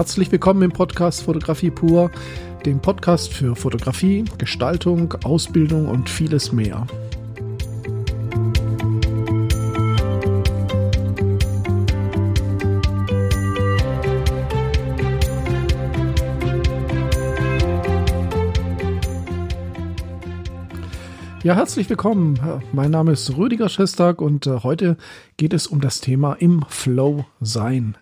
Herzlich willkommen im Podcast Fotografie pur, dem Podcast für Fotografie, Gestaltung, Ausbildung und vieles mehr. Ja, herzlich willkommen. Mein Name ist Rüdiger Schestag und äh, heute geht es um das Thema im Flow sein.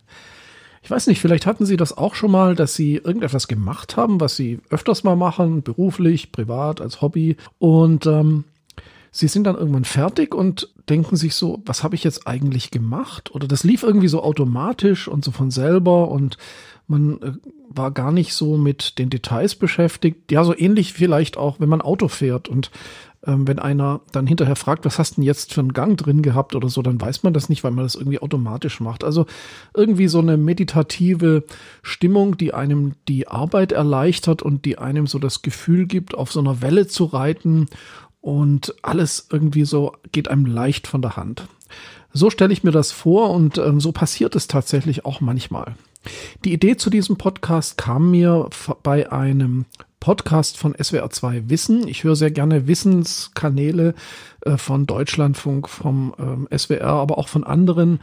Ich weiß nicht, vielleicht hatten Sie das auch schon mal, dass Sie irgendetwas gemacht haben, was Sie öfters mal machen, beruflich, privat, als Hobby und ähm, Sie sind dann irgendwann fertig und denken sich so, was habe ich jetzt eigentlich gemacht? Oder das lief irgendwie so automatisch und so von selber und man äh, war gar nicht so mit den Details beschäftigt. Ja, so ähnlich vielleicht auch, wenn man Auto fährt und ähm, wenn einer dann hinterher fragt, was hast du denn jetzt für einen Gang drin gehabt oder so, dann weiß man das nicht, weil man das irgendwie automatisch macht. Also irgendwie so eine meditative Stimmung, die einem die Arbeit erleichtert und die einem so das Gefühl gibt, auf so einer Welle zu reiten und alles irgendwie so geht einem leicht von der Hand. So stelle ich mir das vor und ähm, so passiert es tatsächlich auch manchmal. Die Idee zu diesem Podcast kam mir bei einem Podcast von SWR2 Wissen. Ich höre sehr gerne Wissenskanäle äh, von Deutschlandfunk, vom ähm, SWR, aber auch von anderen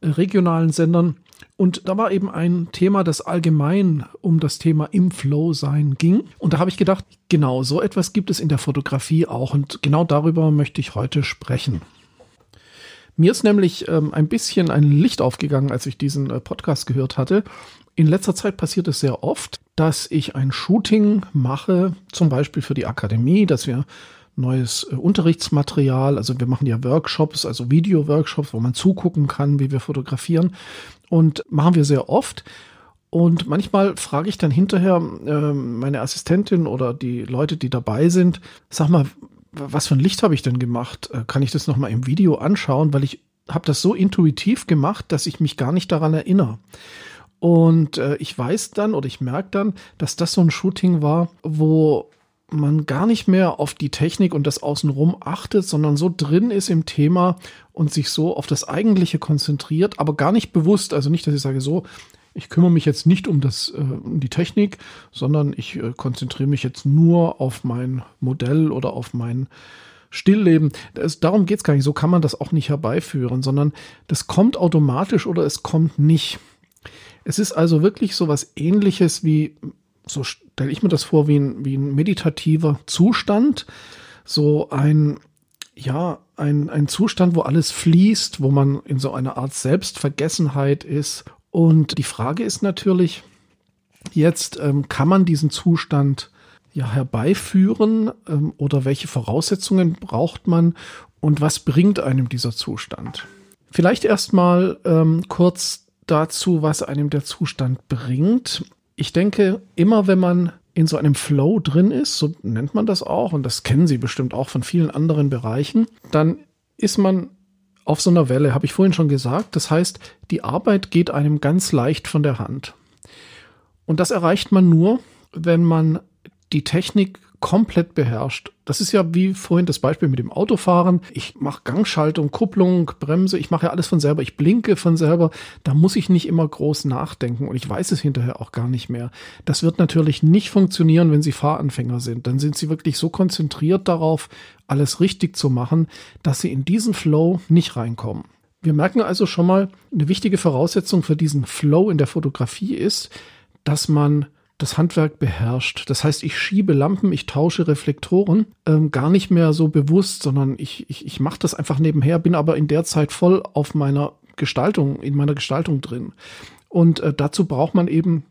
äh, regionalen Sendern. Und da war eben ein Thema, das allgemein um das Thema im Flow sein ging. Und da habe ich gedacht, genau so etwas gibt es in der Fotografie auch. Und genau darüber möchte ich heute sprechen. Mir ist nämlich ähm, ein bisschen ein Licht aufgegangen, als ich diesen äh, Podcast gehört hatte. In letzter Zeit passiert es sehr oft, dass ich ein Shooting mache, zum Beispiel für die Akademie, dass wir neues äh, Unterrichtsmaterial, also wir machen ja Workshops, also Video-Workshops, wo man zugucken kann, wie wir fotografieren. Und machen wir sehr oft. Und manchmal frage ich dann hinterher äh, meine Assistentin oder die Leute, die dabei sind, sag mal, was für ein Licht habe ich denn gemacht? Äh, kann ich das nochmal im Video anschauen? Weil ich habe das so intuitiv gemacht, dass ich mich gar nicht daran erinnere. Und äh, ich weiß dann oder ich merke dann, dass das so ein Shooting war, wo man gar nicht mehr auf die Technik und das Außenrum achtet, sondern so drin ist im Thema und sich so auf das Eigentliche konzentriert, aber gar nicht bewusst. Also nicht, dass ich sage, so, ich kümmere mich jetzt nicht um das, äh, um die Technik, sondern ich äh, konzentriere mich jetzt nur auf mein Modell oder auf mein Stillleben. Das, darum geht es gar nicht. So kann man das auch nicht herbeiführen, sondern das kommt automatisch oder es kommt nicht. Es ist also wirklich so was ähnliches wie, so stelle ich mir das vor, wie ein, wie ein meditativer Zustand. So ein, ja, ein, ein Zustand, wo alles fließt, wo man in so einer Art Selbstvergessenheit ist und die Frage ist natürlich, jetzt ähm, kann man diesen Zustand ja herbeiführen ähm, oder welche Voraussetzungen braucht man und was bringt einem dieser Zustand? Vielleicht erstmal ähm, kurz dazu, was einem der Zustand bringt. Ich denke, immer wenn man in so einem Flow drin ist, so nennt man das auch, und das kennen Sie bestimmt auch von vielen anderen Bereichen, dann ist man auf so einer Welle, habe ich vorhin schon gesagt. Das heißt, die Arbeit geht einem ganz leicht von der Hand. Und das erreicht man nur, wenn man die Technik komplett beherrscht. Das ist ja wie vorhin das Beispiel mit dem Autofahren. Ich mache Gangschaltung, Kupplung, Bremse, ich mache ja alles von selber, ich blinke von selber. Da muss ich nicht immer groß nachdenken und ich weiß es hinterher auch gar nicht mehr. Das wird natürlich nicht funktionieren, wenn Sie Fahranfänger sind. Dann sind Sie wirklich so konzentriert darauf, alles richtig zu machen, dass Sie in diesen Flow nicht reinkommen. Wir merken also schon mal, eine wichtige Voraussetzung für diesen Flow in der Fotografie ist, dass man das Handwerk beherrscht. Das heißt, ich schiebe Lampen, ich tausche Reflektoren, ähm, gar nicht mehr so bewusst, sondern ich, ich, ich mache das einfach nebenher, bin aber in der Zeit voll auf meiner Gestaltung, in meiner Gestaltung drin. Und äh, dazu braucht man eben,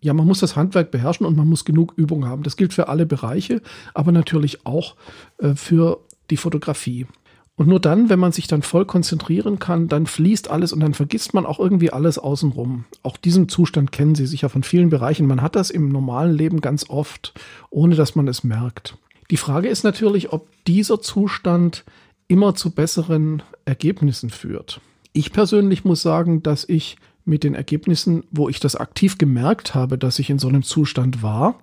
ja, man muss das Handwerk beherrschen und man muss genug Übung haben. Das gilt für alle Bereiche, aber natürlich auch äh, für die Fotografie. Und nur dann, wenn man sich dann voll konzentrieren kann, dann fließt alles und dann vergisst man auch irgendwie alles außenrum. Auch diesen Zustand kennen Sie sicher von vielen Bereichen. Man hat das im normalen Leben ganz oft, ohne dass man es merkt. Die Frage ist natürlich, ob dieser Zustand immer zu besseren Ergebnissen führt. Ich persönlich muss sagen, dass ich mit den Ergebnissen, wo ich das aktiv gemerkt habe, dass ich in so einem Zustand war,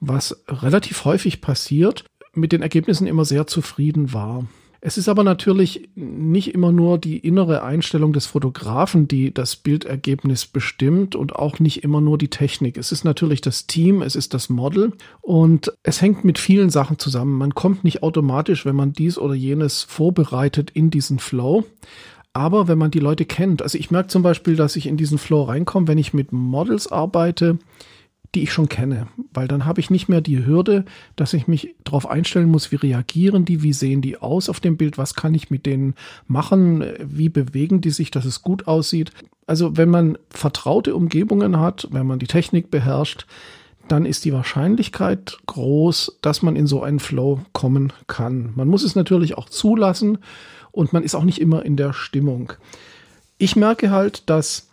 was relativ häufig passiert, mit den Ergebnissen immer sehr zufrieden war. Es ist aber natürlich nicht immer nur die innere Einstellung des Fotografen, die das Bildergebnis bestimmt und auch nicht immer nur die Technik. Es ist natürlich das Team, es ist das Model und es hängt mit vielen Sachen zusammen. Man kommt nicht automatisch, wenn man dies oder jenes vorbereitet in diesen Flow. Aber wenn man die Leute kennt, also ich merke zum Beispiel, dass ich in diesen Flow reinkomme, wenn ich mit Models arbeite, die ich schon kenne, weil dann habe ich nicht mehr die Hürde, dass ich mich darauf einstellen muss, wie reagieren die, wie sehen die aus auf dem Bild, was kann ich mit denen machen, wie bewegen die sich, dass es gut aussieht. Also wenn man vertraute Umgebungen hat, wenn man die Technik beherrscht, dann ist die Wahrscheinlichkeit groß, dass man in so einen Flow kommen kann. Man muss es natürlich auch zulassen und man ist auch nicht immer in der Stimmung. Ich merke halt, dass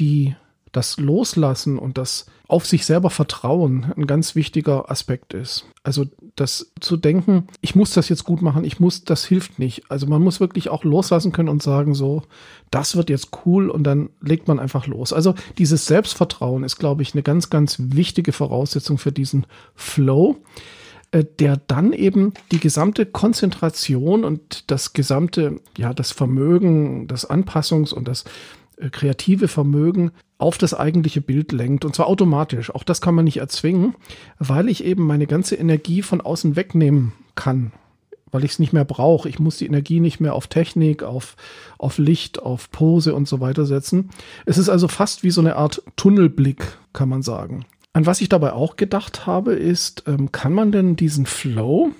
die das Loslassen und das auf sich selber vertrauen ein ganz wichtiger Aspekt ist. Also das zu denken, ich muss das jetzt gut machen, ich muss, das hilft nicht. Also man muss wirklich auch loslassen können und sagen so, das wird jetzt cool und dann legt man einfach los. Also dieses Selbstvertrauen ist, glaube ich, eine ganz, ganz wichtige Voraussetzung für diesen Flow äh, der dann eben die gesamte Konzentration und das gesamte, ja, das Vermögen, das Anpassungs- und das äh, kreative Vermögen auf das eigentliche Bild lenkt. Und zwar automatisch. Auch das kann man nicht erzwingen, weil ich eben meine ganze Energie von außen wegnehmen kann. Weil ich es nicht mehr brauche. Ich muss die Energie nicht mehr auf Technik, auf, auf Licht, auf Pose und so weiter setzen. Es ist also fast wie so eine Art Tunnelblick, kann man sagen. An was ich dabei auch gedacht habe, ist, ähm, kann man denn diesen Flow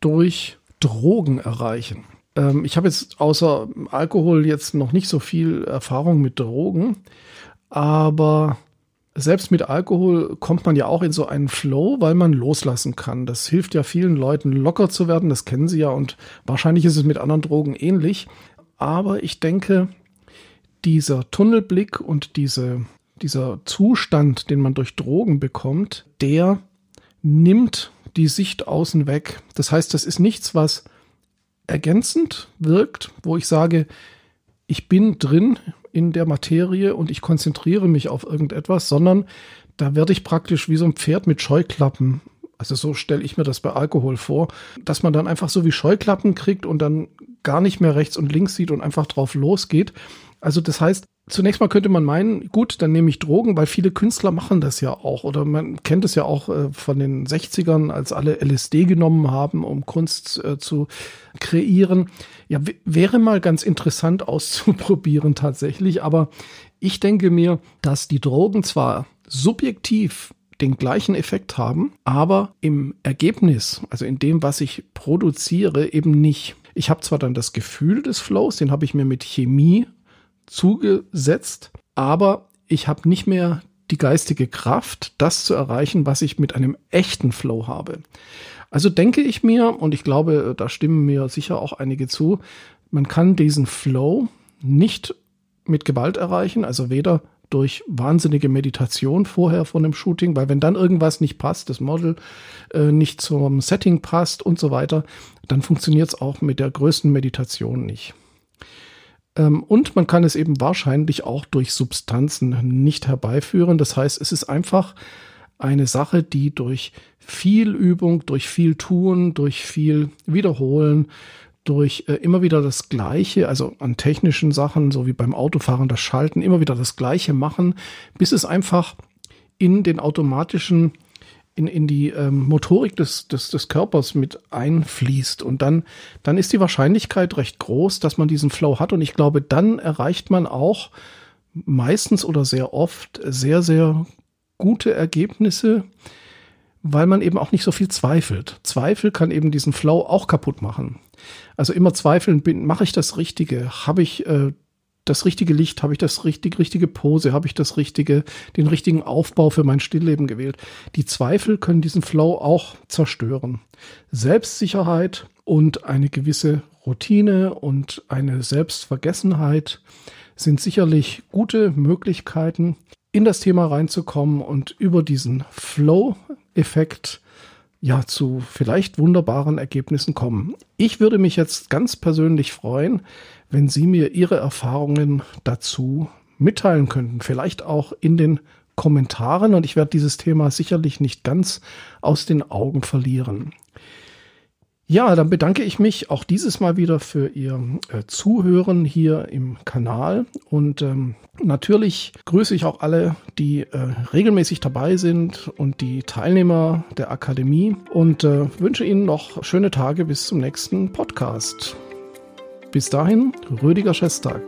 durch Drogen erreichen? Ähm, ich habe jetzt außer Alkohol jetzt noch nicht so viel Erfahrung mit Drogen, aber selbst mit Alkohol kommt man ja auch in so einen Flow, weil man loslassen kann. Das hilft ja vielen Leuten locker zu werden, das kennen sie ja und wahrscheinlich ist es mit anderen Drogen ähnlich. Aber ich denke, dieser Tunnelblick und diese, dieser Zustand, den man durch Drogen bekommt, der nimmt die Sicht außen weg. Das heißt, das ist nichts, was ergänzend wirkt, wo ich sage, ich bin drin in der Materie und ich konzentriere mich auf irgendetwas, sondern da werde ich praktisch wie so ein Pferd mit Scheuklappen. Also so stelle ich mir das bei Alkohol vor, dass man dann einfach so wie Scheuklappen kriegt und dann gar nicht mehr rechts und links sieht und einfach drauf losgeht. Also das heißt, zunächst mal könnte man meinen, gut, dann nehme ich Drogen, weil viele Künstler machen das ja auch. Oder man kennt es ja auch äh, von den 60ern, als alle LSD genommen haben, um Kunst äh, zu kreieren. Ja, wäre mal ganz interessant auszuprobieren tatsächlich. Aber ich denke mir, dass die Drogen zwar subjektiv den gleichen Effekt haben, aber im Ergebnis, also in dem, was ich produziere, eben nicht. Ich habe zwar dann das Gefühl des Flows, den habe ich mir mit Chemie zugesetzt, aber ich habe nicht mehr die geistige Kraft, das zu erreichen, was ich mit einem echten Flow habe. Also denke ich mir, und ich glaube, da stimmen mir sicher auch einige zu, man kann diesen Flow nicht mit Gewalt erreichen, also weder durch wahnsinnige Meditation vorher von dem Shooting, weil wenn dann irgendwas nicht passt, das Model äh, nicht zum Setting passt und so weiter, dann funktioniert es auch mit der größten Meditation nicht. Ähm, und man kann es eben wahrscheinlich auch durch Substanzen nicht herbeiführen. Das heißt, es ist einfach eine Sache, die durch viel Übung, durch viel Tun, durch viel Wiederholen, durch äh, immer wieder das Gleiche, also an technischen Sachen, so wie beim Autofahren, das Schalten, immer wieder das Gleiche machen, bis es einfach in den automatischen in, in die ähm, Motorik des, des, des Körpers mit einfließt. Und dann, dann ist die Wahrscheinlichkeit recht groß, dass man diesen Flow hat. Und ich glaube, dann erreicht man auch meistens oder sehr oft sehr, sehr gute Ergebnisse, weil man eben auch nicht so viel zweifelt. Zweifel kann eben diesen Flow auch kaputt machen. Also immer zweifeln, mache ich das Richtige? Habe ich äh, das richtige Licht, habe ich das richtig, richtige Pose, habe ich das richtige, den richtigen Aufbau für mein Stillleben gewählt. Die Zweifel können diesen Flow auch zerstören. Selbstsicherheit und eine gewisse Routine und eine Selbstvergessenheit sind sicherlich gute Möglichkeiten, in das Thema reinzukommen und über diesen Flow-Effekt ja zu vielleicht wunderbaren Ergebnissen kommen. Ich würde mich jetzt ganz persönlich freuen, wenn Sie mir Ihre Erfahrungen dazu mitteilen könnten. Vielleicht auch in den Kommentaren und ich werde dieses Thema sicherlich nicht ganz aus den Augen verlieren. Ja, dann bedanke ich mich auch dieses Mal wieder für Ihr äh, Zuhören hier im Kanal und ähm, natürlich grüße ich auch alle, die äh, regelmäßig dabei sind und die Teilnehmer der Akademie und äh, wünsche Ihnen noch schöne Tage bis zum nächsten Podcast. Bis dahin, Rüdiger Schestag.